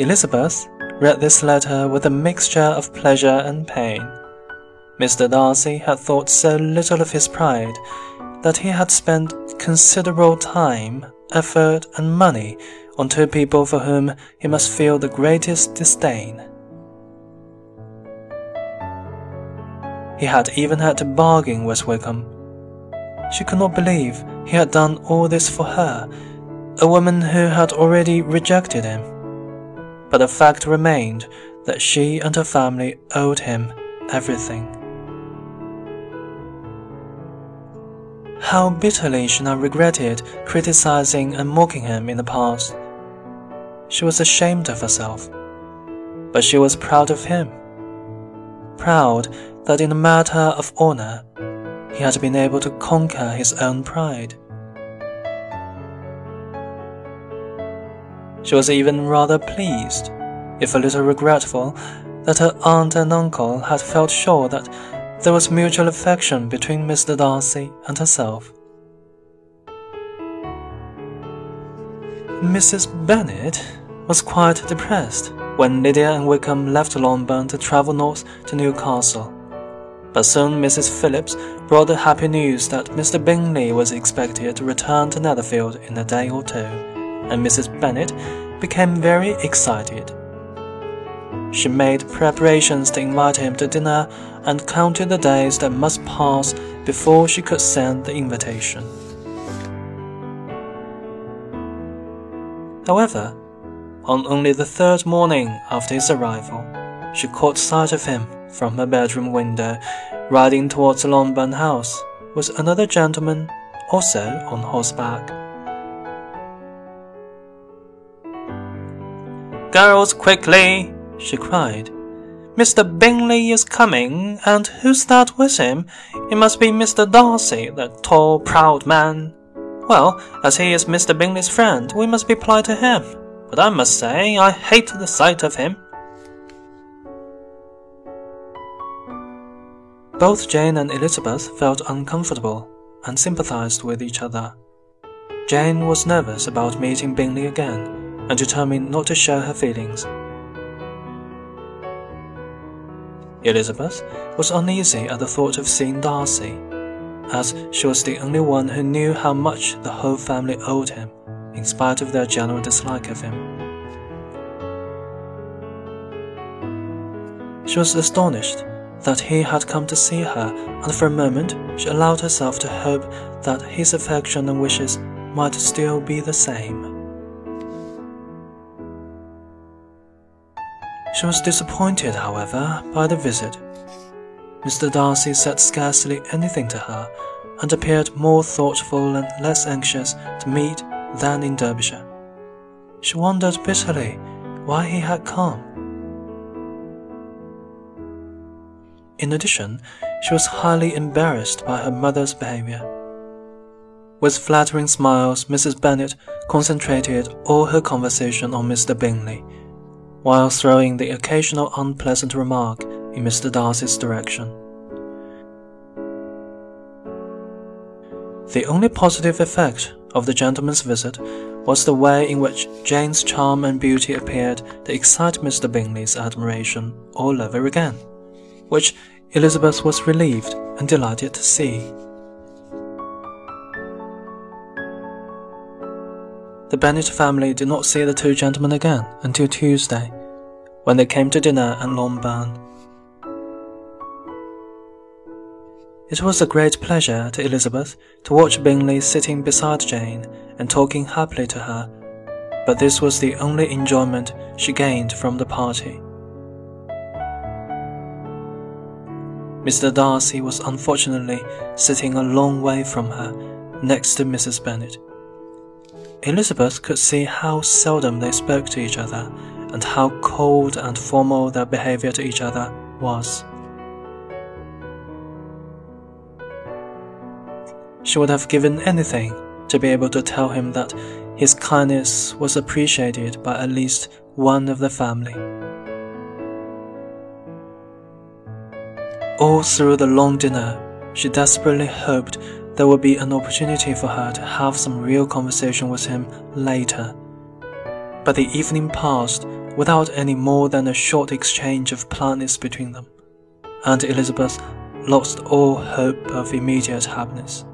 Elizabeth read this letter with a mixture of pleasure and pain. Mr. Darcy had thought so little of his pride that he had spent considerable time, effort, and money on two people for whom he must feel the greatest disdain. He had even had to bargain with Wickham. She could not believe he had done all this for her, a woman who had already rejected him. But the fact remained that she and her family owed him everything. How bitterly she now regretted criticizing and mocking him in the past. She was ashamed of herself, but she was proud of him. Proud that in a matter of honor, he had been able to conquer his own pride. She was even rather pleased, if a little regretful, that her aunt and uncle had felt sure that there was mutual affection between Mr. Darcy and herself. Mrs. Bennet was quite depressed when Lydia and Wickham left Longbourn to travel north to Newcastle. But soon Mrs. Phillips brought the happy news that Mr. Bingley was expected to return to Netherfield in a day or two, and Mrs. Bennet became very excited. She made preparations to invite him to dinner and counted the days that must pass before she could send the invitation. However, on only the third morning after his arrival, she caught sight of him from her bedroom window, riding towards Longbourn House with another gentleman, also on horseback. Girls, quickly! she cried. Mr. Bingley is coming, and who's that with him? It must be Mr. Darcy, that tall, proud man. Well, as he is Mr. Bingley's friend, we must be polite to him. But I must say, I hate the sight of him. Both Jane and Elizabeth felt uncomfortable and sympathized with each other. Jane was nervous about meeting Bingley again and determined not to show her feelings. Elizabeth was uneasy at the thought of seeing Darcy, as she was the only one who knew how much the whole family owed him, in spite of their general dislike of him. She was astonished that he had come to see her, and for a moment she allowed herself to hope that his affection and wishes might still be the same. She was disappointed, however, by the visit. Mr. Darcy said scarcely anything to her, and appeared more thoughtful and less anxious to meet than in Derbyshire. She wondered bitterly why he had come. In addition, she was highly embarrassed by her mother's behavior. With flattering smiles, Mrs. Bennet concentrated all her conversation on Mr. Bingley, while throwing the occasional unpleasant remark in Mr. Darcy's direction. The only positive effect of the gentleman's visit was the way in which Jane's charm and beauty appeared to excite Mr. Bingley's admiration all over again which Elizabeth was relieved and delighted to see. The Bennet family did not see the two gentlemen again until Tuesday, when they came to dinner at Longbourn. It was a great pleasure to Elizabeth to watch Bingley sitting beside Jane and talking happily to her, but this was the only enjoyment she gained from the party. Mr. Darcy was unfortunately sitting a long way from her, next to Mrs. Bennet. Elizabeth could see how seldom they spoke to each other, and how cold and formal their behavior to each other was. She would have given anything to be able to tell him that his kindness was appreciated by at least one of the family. All through the long dinner, she desperately hoped there would be an opportunity for her to have some real conversation with him later. But the evening passed without any more than a short exchange of politeness between them, and Elizabeth lost all hope of immediate happiness.